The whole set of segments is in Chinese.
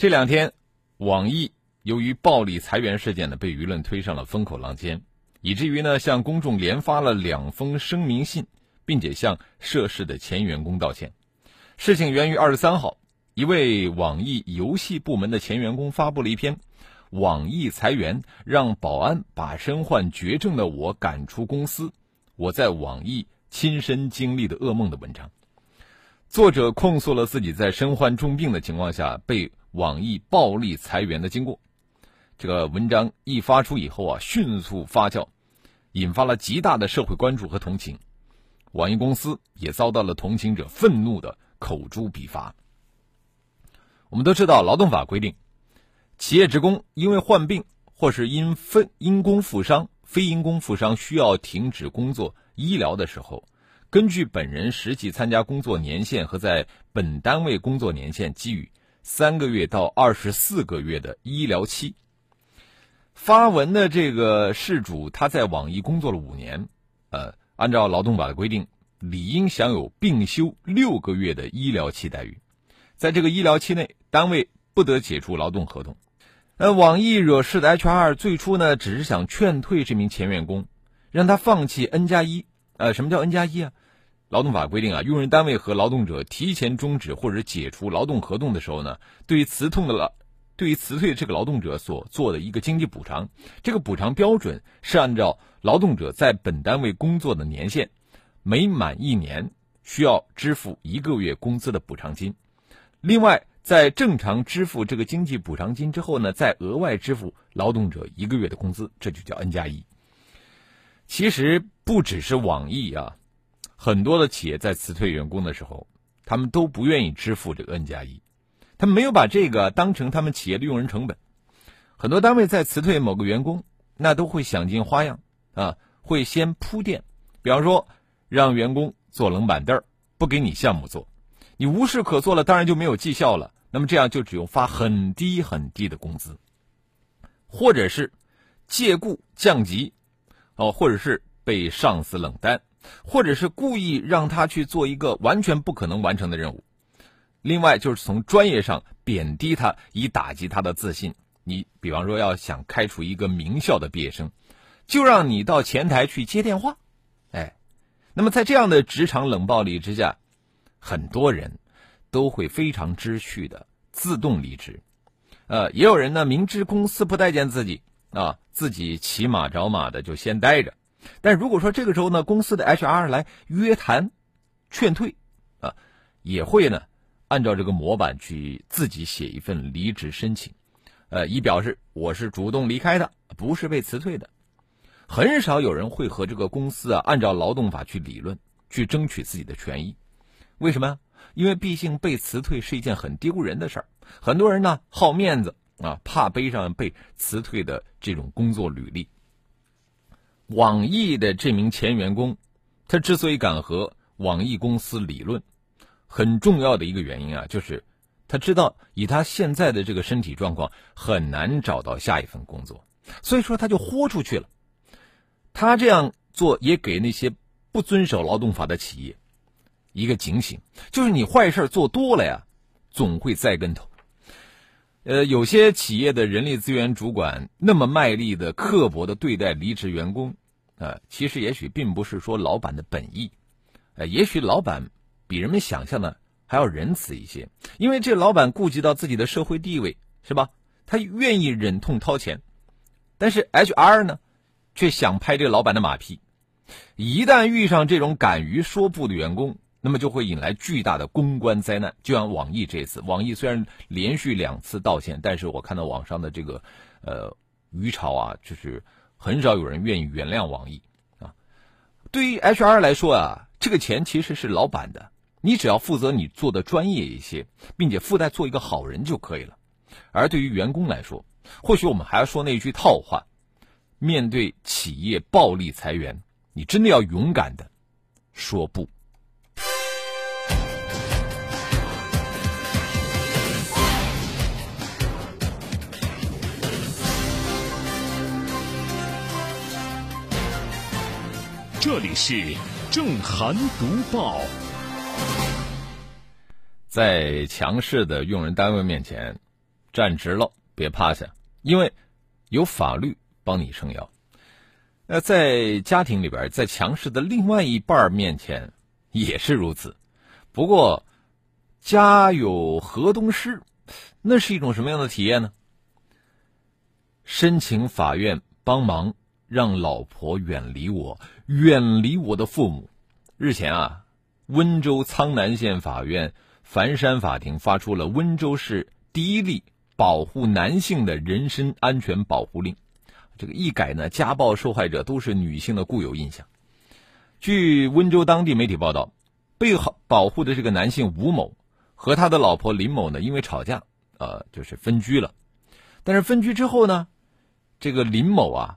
这两天，网易由于暴力裁员事件呢，被舆论推上了风口浪尖，以至于呢向公众连发了两封声明信，并且向涉事的前员工道歉。事情源于二十三号，一位网易游戏部门的前员工发布了一篇“网易裁员让保安把身患绝症的我赶出公司，我在网易亲身经历的噩梦”的文章。作者控诉了自己在身患重病的情况下被网易暴力裁员的经过。这个文章一发出以后啊，迅速发酵，引发了极大的社会关注和同情。网易公司也遭到了同情者愤怒的口诛笔伐。我们都知道，劳动法规定，企业职工因为患病或是因分因公负伤、非因公负伤需要停止工作医疗的时候。根据本人实际参加工作年限和在本单位工作年限，给予三个月到二十四个月的医疗期。发文的这个事主他在网易工作了五年，呃，按照劳动法的规定，理应享有病休六个月的医疗期待遇。在这个医疗期内，单位不得解除劳动合同。呃，网易惹事的 HR 最初呢，只是想劝退这名前员工，让他放弃 N 加一。呃，什么叫 N 加一啊？劳动法规定啊，用人单位和劳动者提前终止或者解除劳动合同的时候呢，对于辞退的劳，对于辞退这个劳动者所做的一个经济补偿，这个补偿标准是按照劳动者在本单位工作的年限，每满一年需要支付一个月工资的补偿金。另外，在正常支付这个经济补偿金之后呢，再额外支付劳动者一个月的工资，这就叫 N 加一。其实不只是网易啊。很多的企业在辞退员工的时候，他们都不愿意支付这个 N 加一，他们没有把这个当成他们企业的用人成本。很多单位在辞退某个员工，那都会想尽花样啊，会先铺垫，比方说让员工坐冷板凳不给你项目做，你无事可做了，当然就没有绩效了。那么这样就只用发很低很低的工资，或者是借故降级，哦，或者是被上司冷淡。或者是故意让他去做一个完全不可能完成的任务，另外就是从专业上贬低他，以打击他的自信。你比方说要想开除一个名校的毕业生，就让你到前台去接电话，哎，那么在这样的职场冷暴力之下，很多人都会非常知趣的自动离职，呃，也有人呢明知公司不待见自己啊，自己骑马找马的就先待着。但如果说这个时候呢，公司的 HR 来约谈、劝退，啊，也会呢按照这个模板去自己写一份离职申请，呃，以表示我是主动离开的，不是被辞退的。很少有人会和这个公司啊按照劳动法去理论，去争取自己的权益。为什么呀？因为毕竟被辞退是一件很丢人的事儿，很多人呢好面子啊，怕背上被辞退的这种工作履历。网易的这名前员工，他之所以敢和网易公司理论，很重要的一个原因啊，就是他知道以他现在的这个身体状况很难找到下一份工作，所以说他就豁出去了。他这样做也给那些不遵守劳动法的企业一个警醒，就是你坏事做多了呀，总会栽跟头。呃，有些企业的人力资源主管那么卖力的、刻薄的对待离职员工。呃，其实也许并不是说老板的本意，呃，也许老板比人们想象的还要仁慈一些，因为这老板顾及到自己的社会地位，是吧？他愿意忍痛掏钱，但是 HR 呢，却想拍这个老板的马屁。一旦遇上这种敢于说不的员工，那么就会引来巨大的公关灾难。就像网易这次，网易虽然连续两次道歉，但是我看到网上的这个呃鱼潮啊，就是。很少有人愿意原谅网易，啊，对于 HR 来说啊，这个钱其实是老板的，你只要负责你做的专业一些，并且附带做一个好人就可以了。而对于员工来说，或许我们还要说那句套话：面对企业暴力裁员，你真的要勇敢的说不。这里是正涵读报。在强势的用人单位面前，站直了，别趴下，因为有法律帮你撑腰。那在家庭里边，在强势的另外一半面前也是如此。不过，家有河东狮，那是一种什么样的体验呢？申请法院帮忙。让老婆远离我，远离我的父母。日前啊，温州苍南县法院繁山法庭发出了温州市第一例保护男性的人身安全保护令。这个一改呢，家暴受害者都是女性的固有印象。据温州当地媒体报道，被保护的这个男性吴某和他的老婆林某呢，因为吵架，呃，就是分居了。但是分居之后呢，这个林某啊。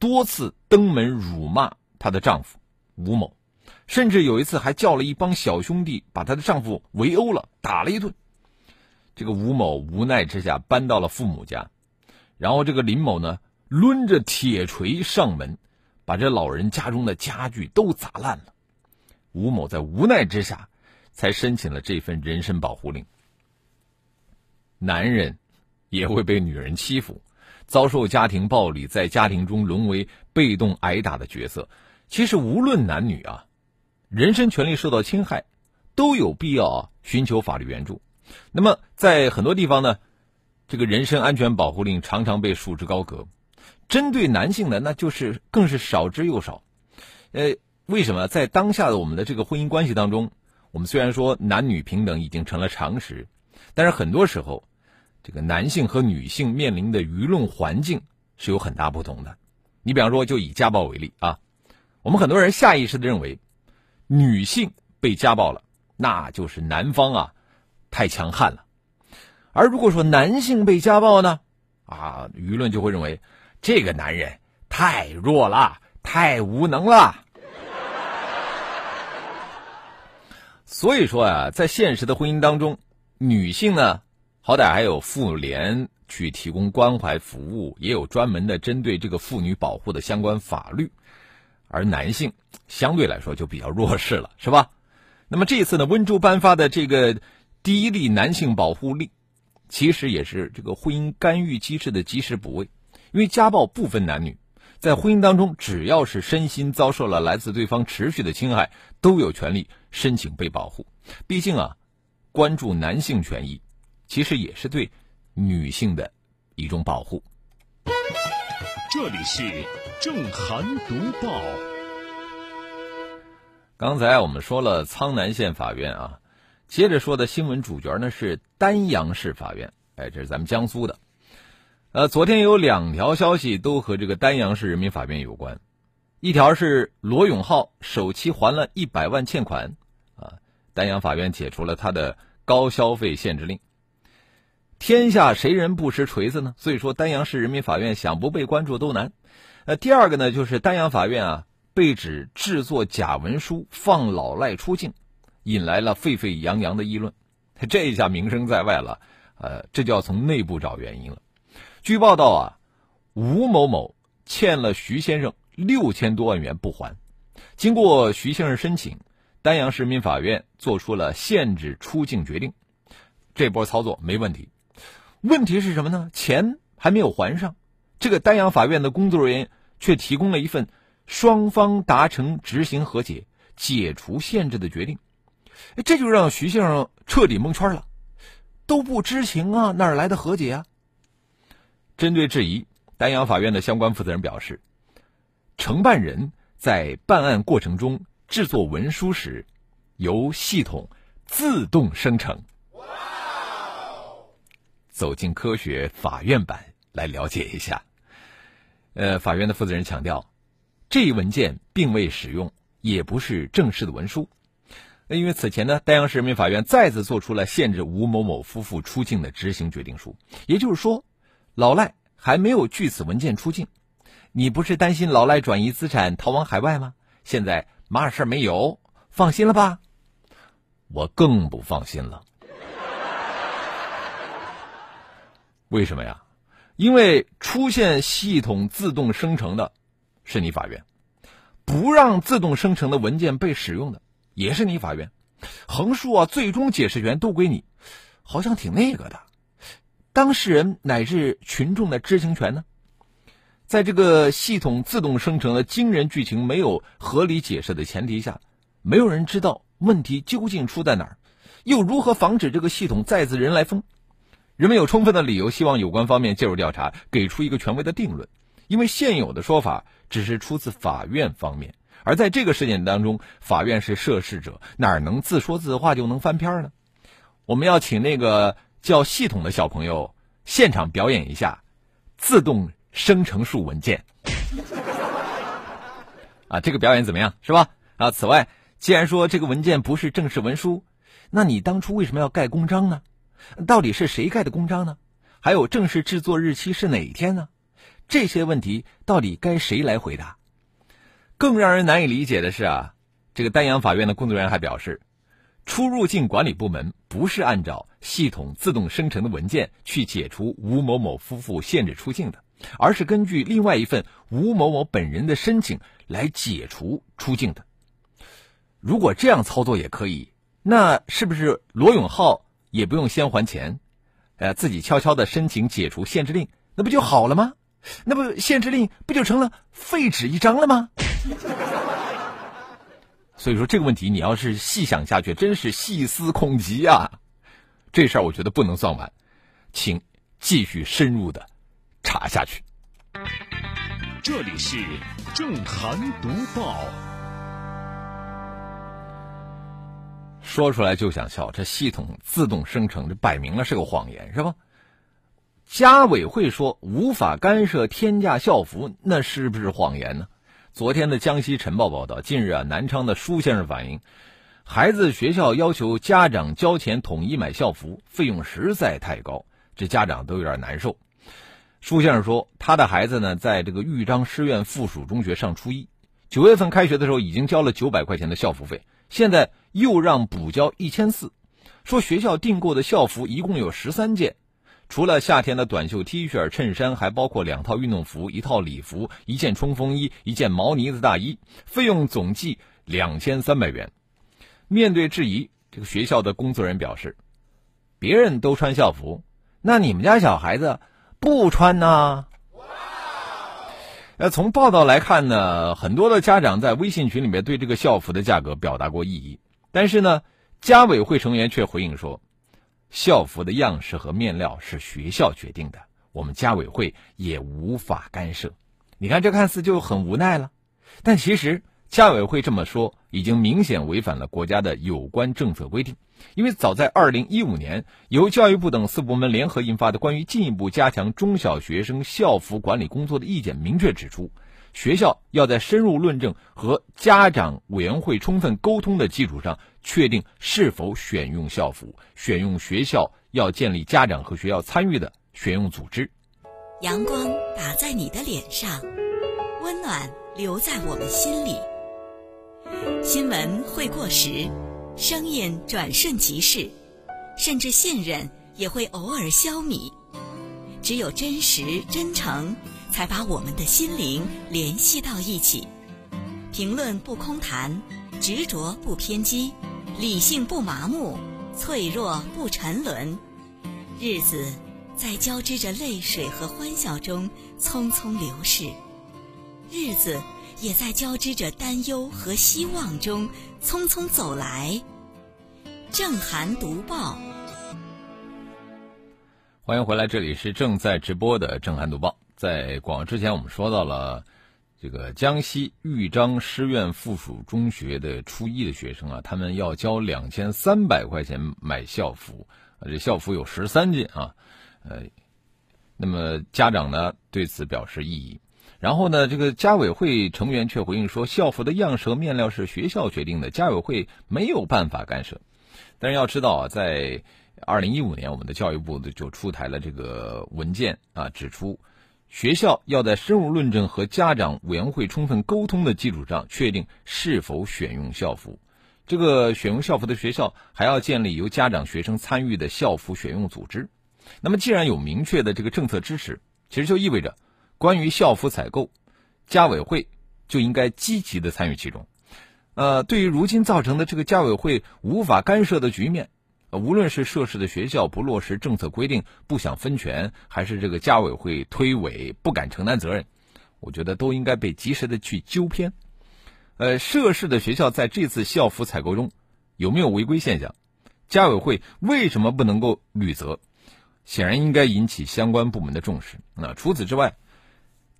多次登门辱骂她的丈夫吴某，甚至有一次还叫了一帮小兄弟把她的丈夫围殴了，打了一顿。这个吴某无奈之下搬到了父母家，然后这个林某呢，抡着铁锤上门，把这老人家中的家具都砸烂了。吴某在无奈之下，才申请了这份人身保护令。男人也会被女人欺负。遭受家庭暴力，在家庭中沦为被动挨打的角色。其实无论男女啊，人身权利受到侵害，都有必要啊寻求法律援助。那么在很多地方呢，这个人身安全保护令常常被束之高阁。针对男性的，那就是更是少之又少。呃，为什么在当下的我们的这个婚姻关系当中，我们虽然说男女平等已经成了常识，但是很多时候。这个男性和女性面临的舆论环境是有很大不同的。你比方说，就以家暴为例啊，我们很多人下意识的认为，女性被家暴了，那就是男方啊太强悍了；而如果说男性被家暴呢，啊，舆论就会认为这个男人太弱了，太无能了。所以说啊，在现实的婚姻当中，女性呢。好歹还有妇联去提供关怀服务，也有专门的针对这个妇女保护的相关法律，而男性相对来说就比较弱势了，是吧？那么这次呢，温州颁发的这个第一例男性保护令，其实也是这个婚姻干预机制的及时补位，因为家暴不分男女，在婚姻当中，只要是身心遭受了来自对方持续的侵害，都有权利申请被保护。毕竟啊，关注男性权益。其实也是对女性的一种保护。这里是正涵读报。刚才我们说了苍南县法院啊，接着说的新闻主角呢是丹阳市法院。哎，这是咱们江苏的。呃，昨天有两条消息都和这个丹阳市人民法院有关。一条是罗永浩首期还了一百万欠款，啊，丹阳法院解除了他的高消费限制令。天下谁人不识锤子呢？所以说，丹阳市人民法院想不被关注都难。呃，第二个呢，就是丹阳法院啊被指制作假文书、放老赖出境，引来了沸沸扬扬的议论。这一下名声在外了，呃，这就要从内部找原因了。据报道啊，吴某某欠了徐先生六千多万元不还，经过徐先生申请，丹阳市人民法院做出了限制出境决定。这波操作没问题。问题是什么呢？钱还没有还上，这个丹阳法院的工作人员却提供了一份双方达成执行和解、解除限制的决定，这就让徐先生彻底蒙圈了，都不知情啊，哪来的和解啊？针对质疑，丹阳法院的相关负责人表示，承办人在办案过程中制作文书时，由系统自动生成。走进科学法院版来了解一下。呃，法院的负责人强调，这一文件并未使用，也不是正式的文书。因为此前呢，丹阳市人民法院再次做出了限制吴某某夫妇出境的执行决定书。也就是说，老赖还没有据此文件出境，你不是担心老赖转移资产逃往海外吗？现在嘛事没有，放心了吧？我更不放心了。为什么呀？因为出现系统自动生成的，是你法院；不让自动生成的文件被使用的，也是你法院。横竖啊，最终解释权都归你，好像挺那个的。当事人乃至群众的知情权呢？在这个系统自动生成的惊人剧情没有合理解释的前提下，没有人知道问题究竟出在哪儿，又如何防止这个系统再次人来疯？人们有充分的理由希望有关方面介入调查，给出一个权威的定论，因为现有的说法只是出自法院方面，而在这个事件当中，法院是涉事者，哪能自说自话就能翻篇呢？我们要请那个叫系统的小朋友现场表演一下自动生成术文件，啊，这个表演怎么样？是吧？啊，此外，既然说这个文件不是正式文书，那你当初为什么要盖公章呢？到底是谁盖的公章呢？还有正式制作日期是哪一天呢？这些问题到底该谁来回答？更让人难以理解的是啊，这个丹阳法院的工作人员还表示，出入境管理部门不是按照系统自动生成的文件去解除吴某某夫妇限制出境的，而是根据另外一份吴某某本人的申请来解除出境的。如果这样操作也可以，那是不是罗永浩？也不用先还钱，呃，自己悄悄的申请解除限制令，那不就好了吗？那不限制令不就成了废纸一张了吗？所以说这个问题，你要是细想下去，真是细思恐极啊！这事儿我觉得不能算完，请继续深入的查下去。这里是正涵读报。说出来就想笑，这系统自动生成，这摆明了是个谎言，是吧？家委会说无法干涉天价校服，那是不是谎言呢？昨天的江西晨报报道，近日啊，南昌的舒先生反映，孩子学校要求家长交钱统一买校服，费用实在太高，这家长都有点难受。舒先生说，他的孩子呢，在这个豫章师院附属中学上初一，九月份开学的时候已经交了九百块钱的校服费。现在又让补交一千四，说学校订购的校服一共有十三件，除了夏天的短袖 T 恤、衬衫，还包括两套运动服、一套礼服、一件冲锋衣、一件毛呢子大衣，费用总计两千三百元。面对质疑，这个学校的工作人员表示：“别人都穿校服，那你们家小孩子不穿呢？”呃，从报道来看呢，很多的家长在微信群里面对这个校服的价格表达过异议，但是呢，家委会成员却回应说，校服的样式和面料是学校决定的，我们家委会也无法干涉。你看，这看似就很无奈了，但其实。家委会这么说，已经明显违反了国家的有关政策规定。因为早在二零一五年，由教育部等四部门联合印发的《关于进一步加强中小学生校服管理工作的意见》明确指出，学校要在深入论证和家长委员会充分沟通的基础上，确定是否选用校服。选用学校要建立家长和学校参与的选用组织。阳光打在你的脸上，温暖留在我们心里。新闻会过时，声音转瞬即逝，甚至信任也会偶尔消弭。只有真实真诚，才把我们的心灵联系到一起。评论不空谈，执着不偏激，理性不麻木，脆弱不沉沦。日子在交织着泪水和欢笑中匆匆流逝。日子。也在交织着担忧和希望中匆匆走来。正涵读报，欢迎回来，这里是正在直播的正涵读报。在广之前，我们说到了这个江西豫章师院附属中学的初一的学生啊，他们要交两千三百块钱买校服，这校服有十三件啊，呃，那么家长呢对此表示异议。然后呢，这个家委会成员却回应说，校服的样式和面料是学校决定的，家委会没有办法干涉。但是要知道啊，在二零一五年，我们的教育部就出台了这个文件啊，指出学校要在深入论证和家长委员会充分沟通的基础上，确定是否选用校服。这个选用校服的学校还要建立由家长、学生参与的校服选用组织。那么，既然有明确的这个政策支持，其实就意味着。关于校服采购，家委会就应该积极的参与其中。呃，对于如今造成的这个家委会无法干涉的局面，无论是涉事的学校不落实政策规定、不想分权，还是这个家委会推诿不敢承担责任，我觉得都应该被及时的去纠偏。呃，涉事的学校在这次校服采购中有没有违规现象？家委会为什么不能够履责？显然应该引起相关部门的重视。那除此之外，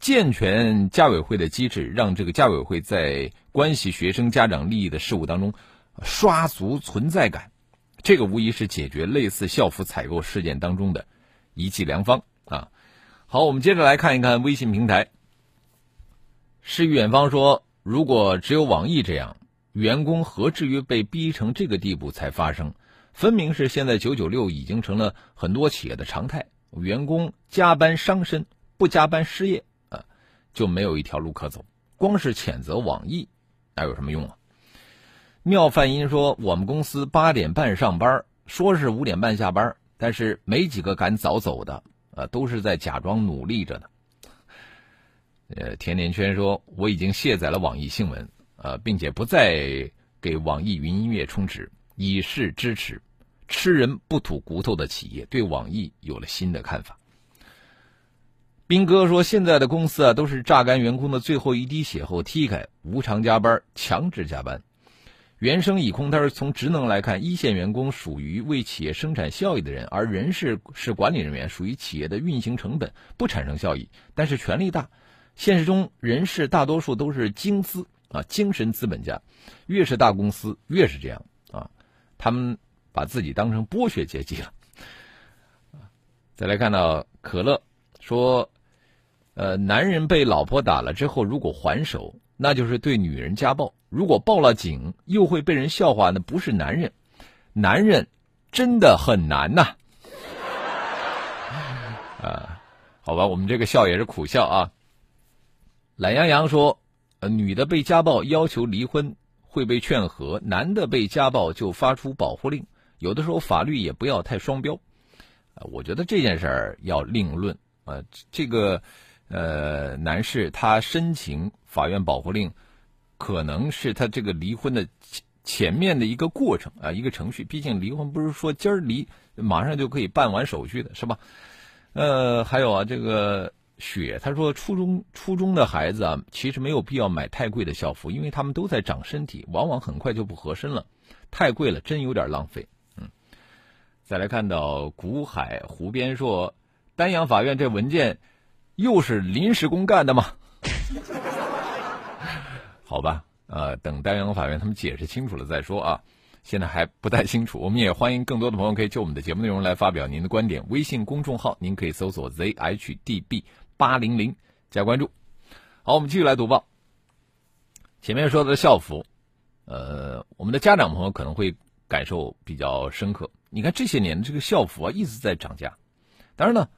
健全家委会的机制，让这个家委会在关系学生家长利益的事务当中刷足存在感，这个无疑是解决类似校服采购事件当中的一剂良方啊！好，我们接着来看一看微信平台。诗与远方说：“如果只有网易这样，员工何至于被逼成这个地步才发生？分明是现在九九六已经成了很多企业的常态，员工加班伤身，不加班失业啊。”就没有一条路可走，光是谴责网易，那有什么用啊？妙范音说，我们公司八点半上班，说是五点半下班，但是没几个敢早走的，呃，都是在假装努力着呢。呃，甜甜圈说，我已经卸载了网易新闻，呃，并且不再给网易云音乐充值，以示支持吃人不吐骨头的企业，对网易有了新的看法。斌哥说：“现在的公司啊，都是榨干员工的最后一滴血后踢开，无偿加班、强制加班。原生已空摊从职能来看，一线员工属于为企业生产效益的人，而人事是管理人员，属于企业的运行成本，不产生效益，但是权力大。现实中，人事大多数都是精资啊，精神资本家，越是大公司越是这样啊，他们把自己当成剥削阶级了。再来看到可乐说。”呃，男人被老婆打了之后，如果还手，那就是对女人家暴；如果报了警，又会被人笑话，那不是男人。男人真的很难呐！啊，好吧，我们这个笑也是苦笑啊。懒羊羊说，呃，女的被家暴要求离婚会被劝和，男的被家暴就发出保护令。有的时候法律也不要太双标。啊，我觉得这件事儿要另论啊，这个。呃，男士他申请法院保护令，可能是他这个离婚的前前面的一个过程啊，一个程序。毕竟离婚不是说今儿离马上就可以办完手续的，是吧？呃，还有啊，这个雪他说，初中初中的孩子啊，其实没有必要买太贵的校服，因为他们都在长身体，往往很快就不合身了。太贵了，真有点浪费。嗯，再来看到古海湖边说，丹阳法院这文件。又是临时工干的吗？好吧，呃，等丹阳法院他们解释清楚了再说啊。现在还不太清楚，我们也欢迎更多的朋友可以就我们的节目内容来发表您的观点。微信公众号您可以搜索 zhdb 八零零加关注。好，我们继续来读报。前面说的校服，呃，我们的家长朋友可能会感受比较深刻。你看这些年这个校服啊，一直在涨价。当然呢。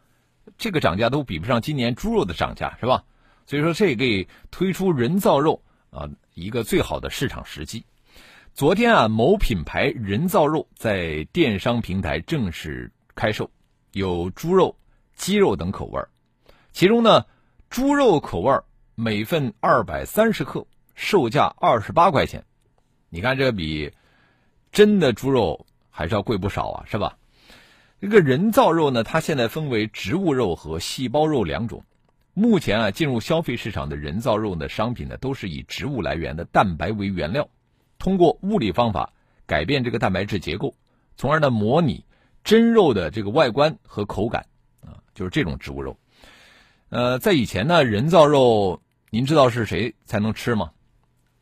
这个涨价都比不上今年猪肉的涨价，是吧？所以说，这给推出人造肉啊一个最好的市场时机。昨天啊，某品牌人造肉在电商平台正式开售，有猪肉、鸡肉等口味其中呢，猪肉口味每份二百三十克，售价二十八块钱。你看，这比真的猪肉还是要贵不少啊，是吧？这个人造肉呢，它现在分为植物肉和细胞肉两种。目前啊，进入消费市场的人造肉的商品呢，都是以植物来源的蛋白为原料，通过物理方法改变这个蛋白质结构，从而呢模拟真肉的这个外观和口感啊，就是这种植物肉。呃，在以前呢，人造肉您知道是谁才能吃吗？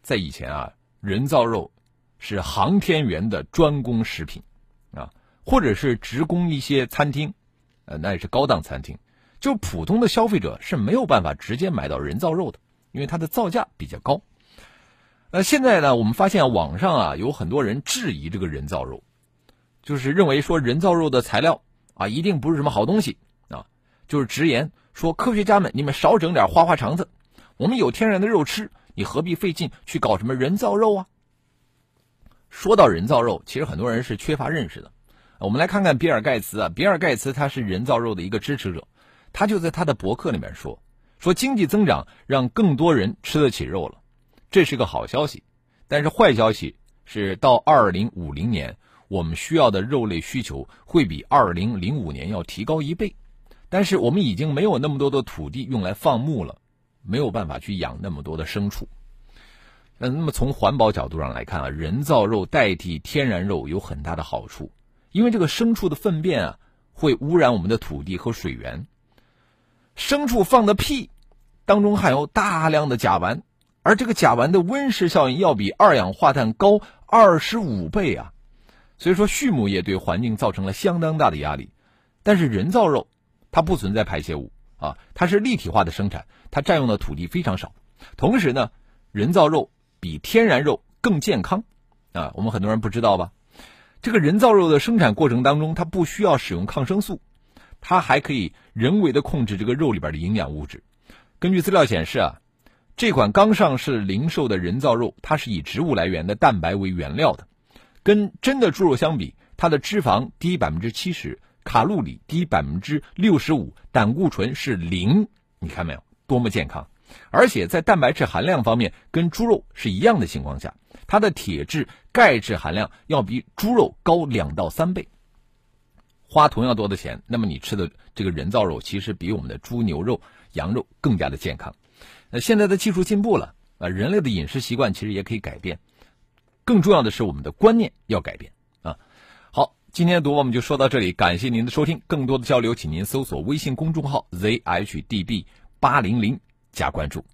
在以前啊，人造肉是航天员的专供食品啊。或者是职工一些餐厅，呃，那也是高档餐厅，就普通的消费者是没有办法直接买到人造肉的，因为它的造价比较高。那现在呢，我们发现网上啊有很多人质疑这个人造肉，就是认为说人造肉的材料啊一定不是什么好东西啊，就是直言说科学家们你们少整点花花肠子，我们有天然的肉吃，你何必费劲去搞什么人造肉啊？说到人造肉，其实很多人是缺乏认识的。我们来看看比尔盖茨啊，比尔盖茨他是人造肉的一个支持者，他就在他的博客里面说，说经济增长让更多人吃得起肉了。这是个好消息，但是坏消息是到二零五零年，我们需要的肉类需求会比二零零五年要提高一倍。但是我们已经没有那么多的土地用来放牧了，没有办法去养那么多的牲畜。那那么从环保角度上来看啊，人造肉代替天然肉有很大的好处，因为这个牲畜的粪便啊会污染我们的土地和水源。牲畜放的屁当中含有大量的甲烷。而这个甲烷的温室效应要比二氧化碳高二十五倍啊，所以说畜牧业对环境造成了相当大的压力。但是人造肉它不存在排泄物啊，它是立体化的生产，它占用的土地非常少。同时呢，人造肉比天然肉更健康啊，我们很多人不知道吧？这个人造肉的生产过程当中，它不需要使用抗生素，它还可以人为的控制这个肉里边的营养物质。根据资料显示啊。这款刚上市零售的人造肉，它是以植物来源的蛋白为原料的，跟真的猪肉相比，它的脂肪低百分之七十，卡路里低百分之六十五，胆固醇是零。你看没有，多么健康！而且在蛋白质含量方面，跟猪肉是一样的情况下，它的铁质、钙质含量要比猪肉高两到三倍。花同样多的钱，那么你吃的这个人造肉，其实比我们的猪、牛肉、羊肉更加的健康。那现在的技术进步了啊，人类的饮食习惯其实也可以改变，更重要的是我们的观念要改变啊。好，今天的读我们就说到这里，感谢您的收听，更多的交流，请您搜索微信公众号 zhdb 八零零加关注。